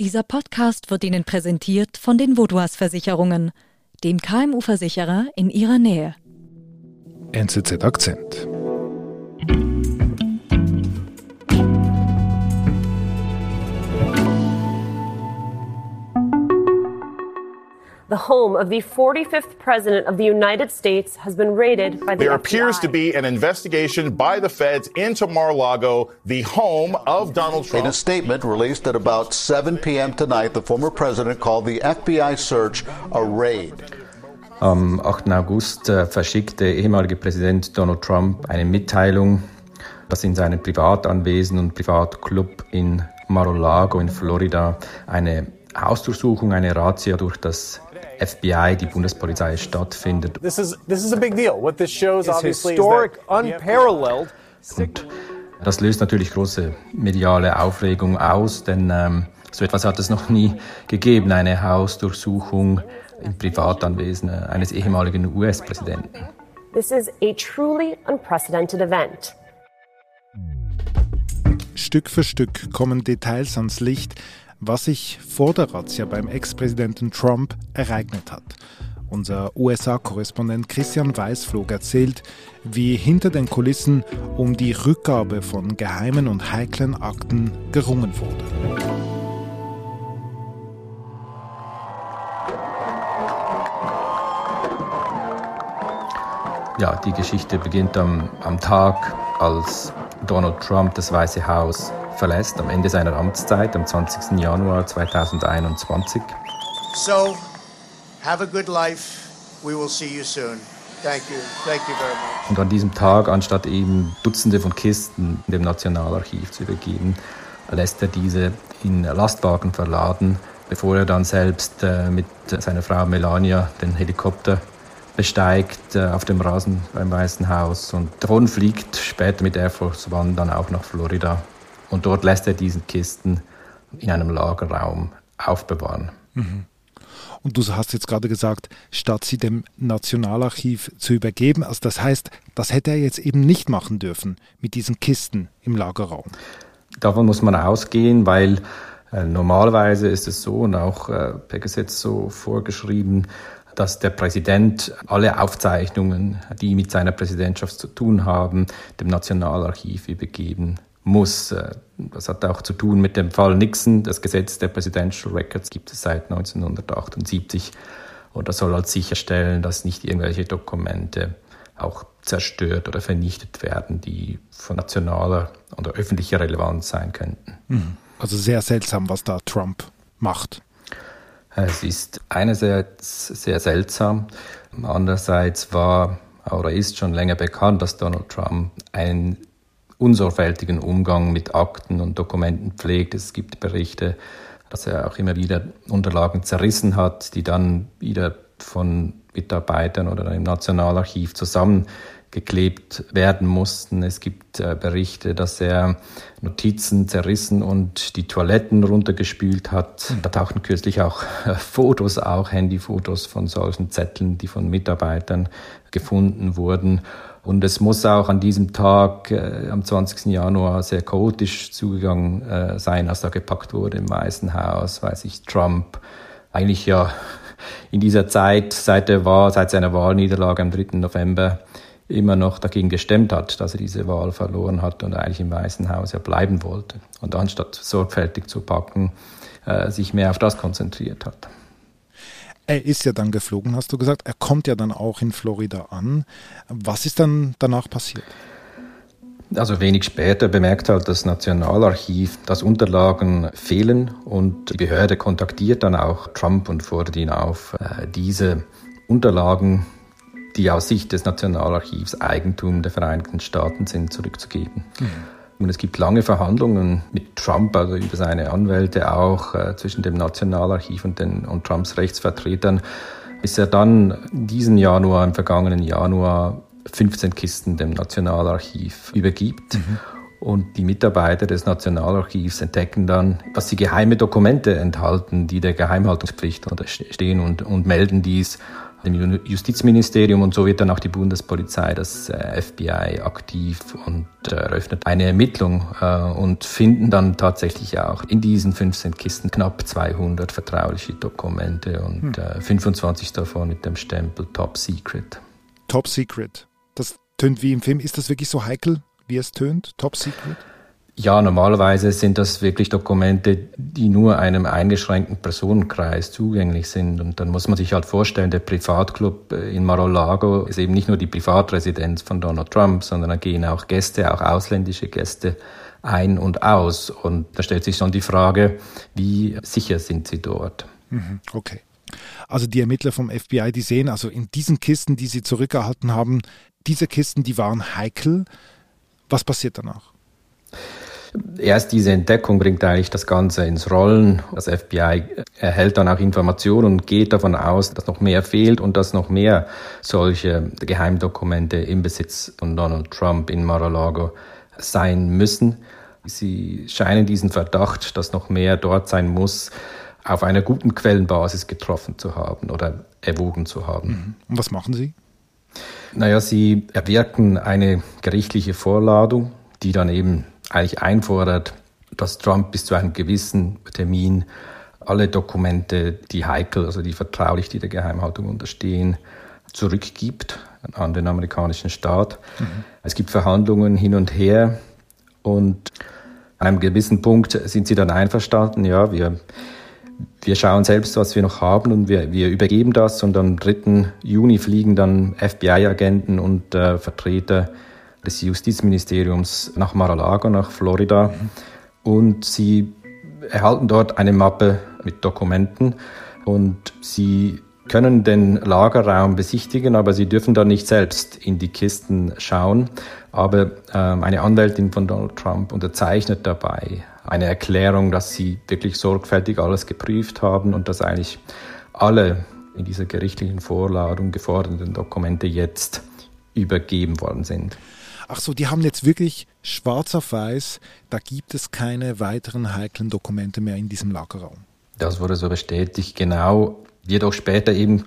Dieser Podcast wird Ihnen präsentiert von den Vodouas Versicherungen, dem KMU-Versicherer in Ihrer Nähe. NZZ Akzent. The home of the 45th President of the United States has been raided by the There FBI. appears to be an investigation by the feds into Mar-a-Lago, the home of Donald Trump. In a statement released at about 7 p.m. tonight, the former president called the FBI search a raid. Am 8. August äh, verschickte ehemalige Präsident Donald Trump eine Mitteilung, dass in seinem Privatanwesen und Privatclub in Mar-a-Lago in Florida eine Hausdurchsuchung, eine Razzia durch das FBI, die Bundespolizei, stattfindet. This is this is a big deal. What this shows is obviously historic. Und das löst natürlich große mediale Aufregung aus, denn ähm, so etwas hat es noch nie gegeben, eine Hausdurchsuchung im Privatanwesen eines ehemaligen US-Präsidenten. This is a truly unprecedented event. Stück für Stück kommen Details ans Licht, was sich vor der Razzia beim Ex-Präsidenten Trump ereignet hat. Unser USA-Korrespondent Christian Weißflog erzählt, wie hinter den Kulissen um die Rückgabe von geheimen und heiklen Akten gerungen wurde. Ja, die Geschichte beginnt am, am Tag, als Donald Trump das Weiße Haus verlässt, am Ende seiner Amtszeit, am 20. Januar 2021. So, have a good life. We will see you soon. Thank you. Thank you very much. Und an diesem Tag, anstatt eben Dutzende von Kisten dem Nationalarchiv zu übergeben, lässt er diese in Lastwagen verladen, bevor er dann selbst äh, mit seiner Frau Melania den Helikopter besteigt äh, auf dem Rasen beim Weißen Haus und davon fliegt später mit Air Force One dann auch nach Florida. Und dort lässt er diese Kisten in einem Lagerraum aufbewahren. Und du hast jetzt gerade gesagt, statt sie dem Nationalarchiv zu übergeben, also das heißt, das hätte er jetzt eben nicht machen dürfen mit diesen Kisten im Lagerraum. Davon muss man ausgehen, weil äh, normalerweise ist es so und auch äh, per Gesetz so vorgeschrieben, dass der Präsident alle Aufzeichnungen, die mit seiner Präsidentschaft zu tun haben, dem Nationalarchiv übergeben muss. Äh, Das hat auch zu tun mit dem Fall Nixon. Das Gesetz der Presidential Records gibt es seit 1978 und das soll halt sicherstellen, dass nicht irgendwelche Dokumente auch zerstört oder vernichtet werden, die von nationaler oder öffentlicher Relevanz sein könnten. Also sehr seltsam, was da Trump macht. Es ist einerseits sehr seltsam, andererseits war oder ist schon länger bekannt, dass Donald Trump einen unsorgfältigen Umgang mit Akten und Dokumenten pflegt. Es gibt Berichte, dass er auch immer wieder Unterlagen zerrissen hat, die dann wieder von Mitarbeitern oder im Nationalarchiv zusammengeklebt werden mussten. Es gibt äh, Berichte, dass er Notizen zerrissen und die Toiletten runtergespült hat. Da tauchten kürzlich auch äh, Fotos, auch Handyfotos von solchen Zetteln, die von Mitarbeitern gefunden wurden. Und es muss auch an diesem Tag, äh, am 20. Januar, sehr chaotisch zugegangen äh, sein, als da gepackt wurde im Weißen Haus, weil sich Trump eigentlich ja in dieser Zeit, seit der Wahl, seit seiner Wahlniederlage am 3. November, immer noch dagegen gestemmt hat, dass er diese Wahl verloren hat und eigentlich im Weißen Haus ja bleiben wollte. Und anstatt sorgfältig zu packen, äh, sich mehr auf das konzentriert hat. Er ist ja dann geflogen, hast du gesagt. Er kommt ja dann auch in Florida an. Was ist dann danach passiert? Also wenig später bemerkt halt das Nationalarchiv, dass Unterlagen fehlen und die Behörde kontaktiert dann auch Trump und fordert ihn auf, äh, diese Unterlagen, die aus Sicht des Nationalarchivs Eigentum der Vereinigten Staaten sind, zurückzugeben. Und es gibt lange Verhandlungen mit Trump, also über seine Anwälte auch, äh, zwischen dem Nationalarchiv und, den, und Trumps Rechtsvertretern, bis er dann diesen Januar, im vergangenen Januar, 15 Kisten dem Nationalarchiv übergibt. Und die Mitarbeiter des Nationalarchivs entdecken dann, dass sie geheime Dokumente enthalten, die der Geheimhaltungspflicht unterstehen und, und melden dies dem Justizministerium und so wird dann auch die Bundespolizei, das äh, FBI aktiv und äh, eröffnet eine Ermittlung äh, und finden dann tatsächlich auch in diesen 15 Kisten knapp 200 vertrauliche Dokumente und hm. 25 davon mit dem Stempel Top Secret. Top Secret. Das tönt wie im Film. Ist das wirklich so heikel, wie es tönt? Top Secret? Ja, normalerweise sind das wirklich Dokumente, die nur einem eingeschränkten Personenkreis zugänglich sind. Und dann muss man sich halt vorstellen, der Privatclub äh, in Mar-a-Lago ist eben nicht nur die Privatresidenz von Donald Trump, sondern da gehen auch Gäste, auch ausländische Gäste ein und aus. Und da stellt sich schon die Frage, wie sicher sind sie dort? Mhm, okay. Also die Ermittler vom FBI, die sehen also in diesen Kisten, die sie zurückgehalten haben, diese Kisten, die waren heikel. Was passiert danach? Erst diese Entdeckung bringt eigentlich das Ganze ins Rollen. Das FBI erhält dann auch Informationen und geht davon aus, dass noch mehr fehlt und dass noch mehr solche Geheimdokumente im Besitz von Donald Trump in Mar-a-Lago sein müssen. Sie scheinen diesen Verdacht, dass noch mehr dort sein muss, auf einer guten Quellenbasis getroffen zu haben oder erwogen zu haben. Mhm. Und was machen Sie? Naja, Sie erwirken eine gerichtliche Vorladung, die dann eben eigentlich einfordert, dass Trump bis zu einem gewissen Termin alle Dokumente, die heikel, also die vertraulich, die der Geheimhaltung unterstehen, zurückgibt an den amerikanischen Staat. Mhm. Es gibt Verhandlungen hin und her und an einem gewissen Punkt sind sie dann einverstanden, ja, wir, wir schauen selbst, was wir noch haben und wir, wir übergeben das und am 3. Juni fliegen dann FBI-Agenten und äh, Vertreter des Justizministeriums nach Mar-a-Lago, nach Florida. Und sie erhalten dort eine Mappe mit Dokumenten und sie können den Lagerraum besichtigen, aber sie dürfen da nicht selbst in die Kisten schauen. Aber ähm, eine Anwältin von Donald Trump unterzeichnet dabei eine Erklärung, dass sie wirklich sorgfältig alles geprüft haben und dass eigentlich alle in dieser gerichtlichen Vorladung geforderten Dokumente jetzt übergeben worden sind ach so, die haben jetzt wirklich schwarz auf weiß, da gibt es keine weiteren heiklen Dokumente mehr in diesem Lagerraum. Das wurde so bestätigt, genau. Jedoch später eben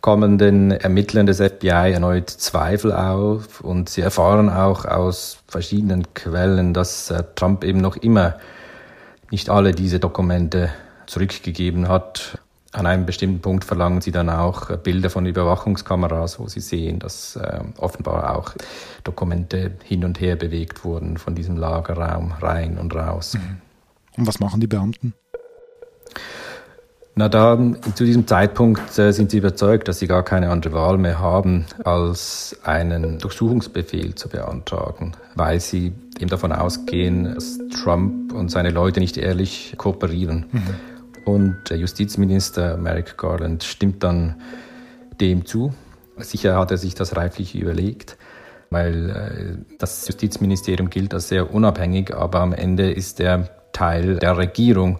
kommen den Ermittlern des FBI erneut Zweifel auf und sie erfahren auch aus verschiedenen Quellen, dass äh, Trump eben noch immer nicht alle diese Dokumente zurückgegeben hat. An einem bestimmten Punkt verlangen sie dann auch äh, Bilder von Überwachungskameras, wo sie sehen, dass äh, offenbar auch Dokumente hin und her bewegt wurden von diesem Lagerraum rein und raus. Mhm. Und was machen die Beamten? Na, da zu diesem Zeitpunkt äh, sind sie überzeugt, dass sie gar keine andere Wahl mehr haben, als einen Durchsuchungsbefehl zu beantragen, weil sie eben davon ausgehen, dass Trump und seine Leute nicht ehrlich kooperieren. Mhm. Und der Justizminister Merrick Garland stimmt dann dem zu. Sicher hat er sich das reiflich überlegt, weil äh, das Justizministerium gilt als sehr unabhängig, aber am Ende ist er Teil der Regierung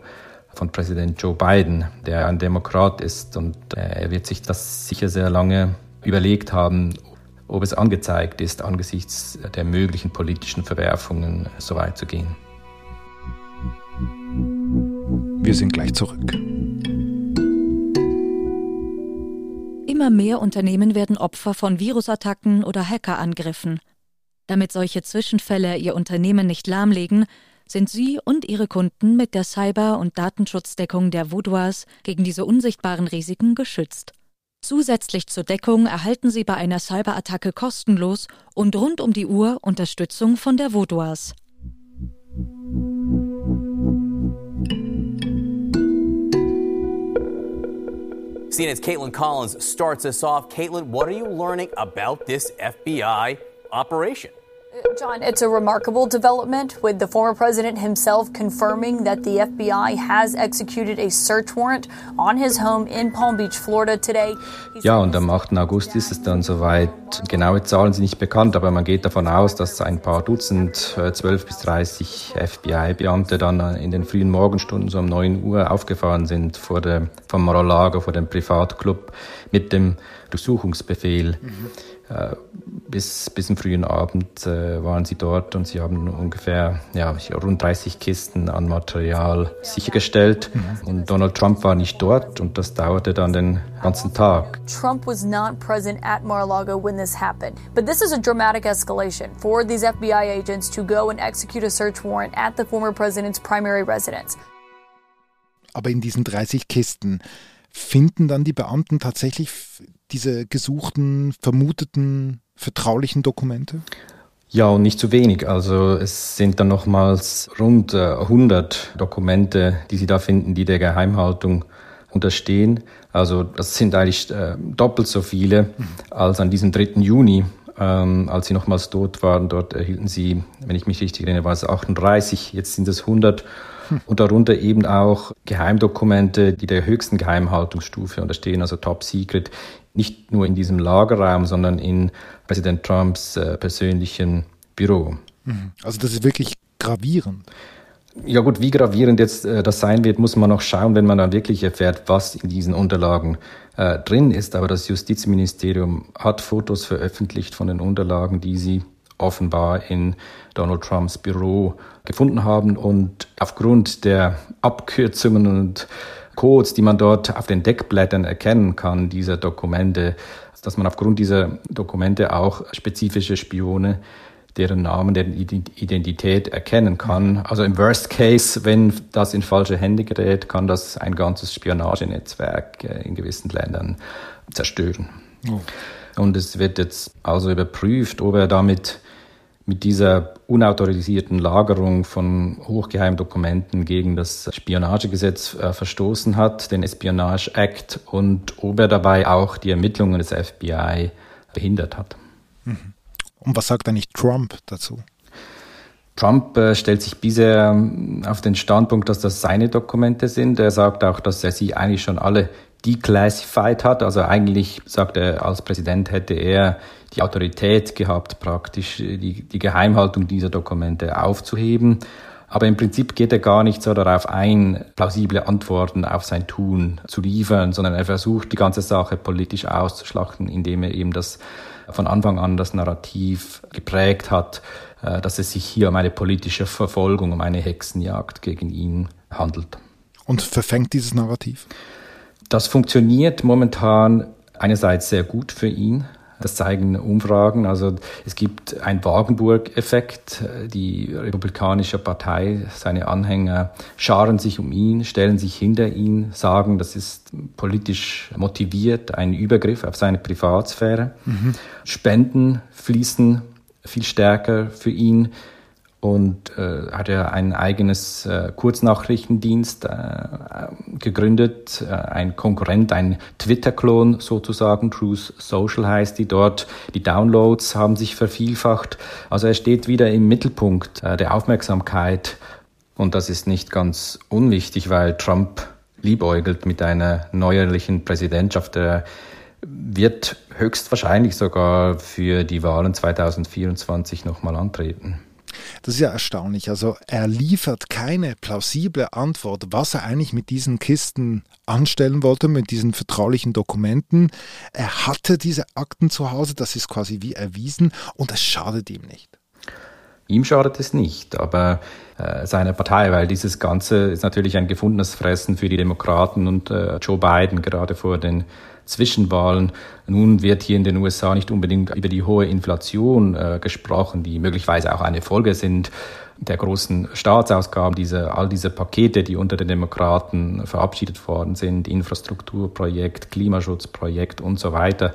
von Präsident Joe Biden, der ein Demokrat ist. Und äh, er wird sich das sicher sehr lange überlegt haben, ob es angezeigt ist, angesichts der möglichen politischen Verwerfungen so weit zu gehen. Wir sind gleich zurück. Immer mehr Unternehmen werden Opfer von Virusattacken oder Hackerangriffen. Damit solche Zwischenfälle ihr Unternehmen nicht lahmlegen, sind Sie und Ihre Kunden mit der Cyber- und Datenschutzdeckung der Voudoirs gegen diese unsichtbaren Risiken geschützt. Zusätzlich zur Deckung erhalten Sie bei einer Cyberattacke kostenlos und rund um die Uhr Unterstützung von der Voudoirs. CNN's Caitlin Collins starts us off. Caitlin, what are you learning about this FBI operation? John, it's a remarkable development with the former president himself confirming that the FBI has executed a search warrant on his home in Palm Beach, Florida today. Ja, und am 8. August ist es dann soweit. Genaue Zahlen sind nicht bekannt, aber man geht davon aus, dass ein paar Dutzend, 12 äh, bis 30 FBI-Beamte dann in den frühen Morgenstunden so um 9 Uhr aufgefahren sind vor der, vom Mar-a-Lago, vor dem Privatclub mit dem Durchsuchungsbefehl. Mhm Äh, bis, bis zum frühen Abend äh, waren sie dort und sie haben ungefähr ja, rund 30 Kisten an Material sichergestellt. Mhm. Und Donald Trump war nicht dort und das dauerte dann den ganzen Tag. Trump was not present at Mar-a-Lago when this happened. But this is a dramatic escalation for these FBI agents to go and execute a search warrant at the former president's primary residence. Aber in diesen 30 Kisten finden dann die Beamten tatsächlich diese gesuchten, vermuteten, vertraulichen Dokumente? Ja, und nicht zu wenig. Also es sind dann nochmals rund 100 äh, Dokumente, die Sie da finden, die der Geheimhaltung unterstehen. Also das sind eigentlich äh, doppelt so viele als an diesem 3. Juni, ähm, als Sie nochmals dort waren. Dort erhielten Sie, wenn ich mich richtig erinnere, war es 38, jetzt sind es 100 und darunter eben auch Geheimdokumente, die der höchsten Geheimhaltungsstufe unterstehen, also Top Secret, nicht nur in diesem Lagerraum, sondern in Präsident Trumps äh, persönlichen Büro. Mhm. Also das ist wirklich gravierend. Ja gut, wie gravierend jetzt äh, das sein wird, muss man noch schauen, wenn man dann wirklich erfährt, was in diesen Unterlagen äh, drin ist. Aber das Justizministerium hat Fotos veröffentlicht von den Unterlagen, die sie offenbar in Donald Trumps Büro gefunden haben. Und aufgrund der Abkürzungen und Codes, die man dort auf den Deckblättern erkennen kann, dieser Dokumente, dass man aufgrund dieser Dokumente auch spezifische Spione deren Namen, deren Identität erkennen kann. Also im Worst Case, wenn das in falsche Hände gerät, kann das ein ganzes Spionagenetzwerk äh, in gewissen Ländern zerstören. Oh. Und es wird jetzt also überprüft, ob er damit mit dieser unautorisierten Lagerung von Hochgeheimdokumenten gegen das Spionagegesetz äh, verstoßen hat, den Espionage Act, und ob er dabei auch die Ermittlungen des FBI behindert hat. Mhm. Und was sagt eigentlich Trump dazu? Trump äh, stellt sich bisher ähm, auf den Standpunkt, dass das seine Dokumente sind. Er sagt auch, dass er sie eigentlich schon alle declassified hat. Also eigentlich sagt er, als Präsident hätte er die Autorität gehabt, praktisch die, die Geheimhaltung dieser Dokumente aufzuheben. Aber im Prinzip geht er gar nicht so darauf ein, plausible Antworten auf sein Tun zu liefern, sondern er versucht, die ganze Sache politisch auszuschlachten, indem er eben das von Anfang an das Narrativ geprägt hat, äh, dass es sich hier um eine politische Verfolgung, um eine Hexenjagd gegen ihn handelt. Und verfängt dieses Narrativ? Das funktioniert momentan einerseits sehr gut für ihn. Das zeigen Umfragen. Also es gibt einen Wagenburg-Effekt. Die Republikanische Partei, seine Anhänger scharen sich um ihn, stellen sich hinter ihn, sagen, das ist politisch motiviert, ein Übergriff auf seine Privatsphäre. Mhm. Spenden fließen viel stärker für ihn und äh, hat er ein eigenes äh, Kurznachrichtendienst äh, gegründet, äh, ein Konkurrent, ein Twitter-Klon sozusagen, Truth Social heißt die dort. Die Downloads haben sich vervielfacht. Also er steht wieder im Mittelpunkt äh, der Aufmerksamkeit und das ist nicht ganz unwichtig, weil Trump liebäugelt mit einer neuerlichen Präsidentschaft. Er wird höchstwahrscheinlich sogar für die Wahlen 2024 nochmal antreten. Das ist ja erstaunlich. Also er liefert keine plausible Antwort, was er eigentlich mit diesen Kisten anstellen wollte, mit diesen vertraulichen Dokumenten. Er hatte diese Akten zu Hause, das ist quasi wie erwiesen und es schadet ihm nicht. Ihm schadet es nicht, aber äh, seiner Partei, weil dieses Ganze ist natürlich ein gefundenes Fressen für die Demokraten und äh, Joe Biden gerade vor den Zwischenwahlen. Nun wird hier in den USA nicht unbedingt über die hohe Inflation äh, gesprochen, die möglicherweise auch eine Folge sind der großen Staatsausgaben, diese, all diese Pakete, die unter den Demokraten verabschiedet worden sind, Infrastrukturprojekt, Klimaschutzprojekt und so weiter.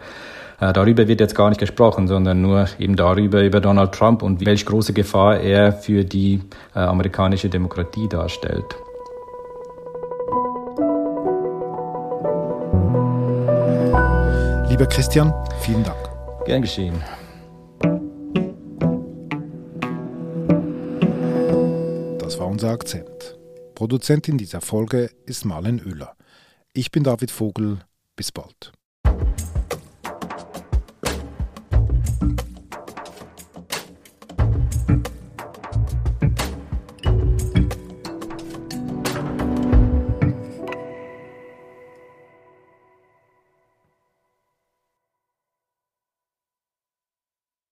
Äh, darüber wird jetzt gar nicht gesprochen, sondern nur eben darüber, über Donald Trump und welche große Gefahr er für die äh, amerikanische Demokratie darstellt. Lieber Christian, vielen Dank. Gern geschehen. Das war unser Akzent. Produzentin dieser Folge ist Marlen Oehler. Ich bin David Vogel. Bis bald.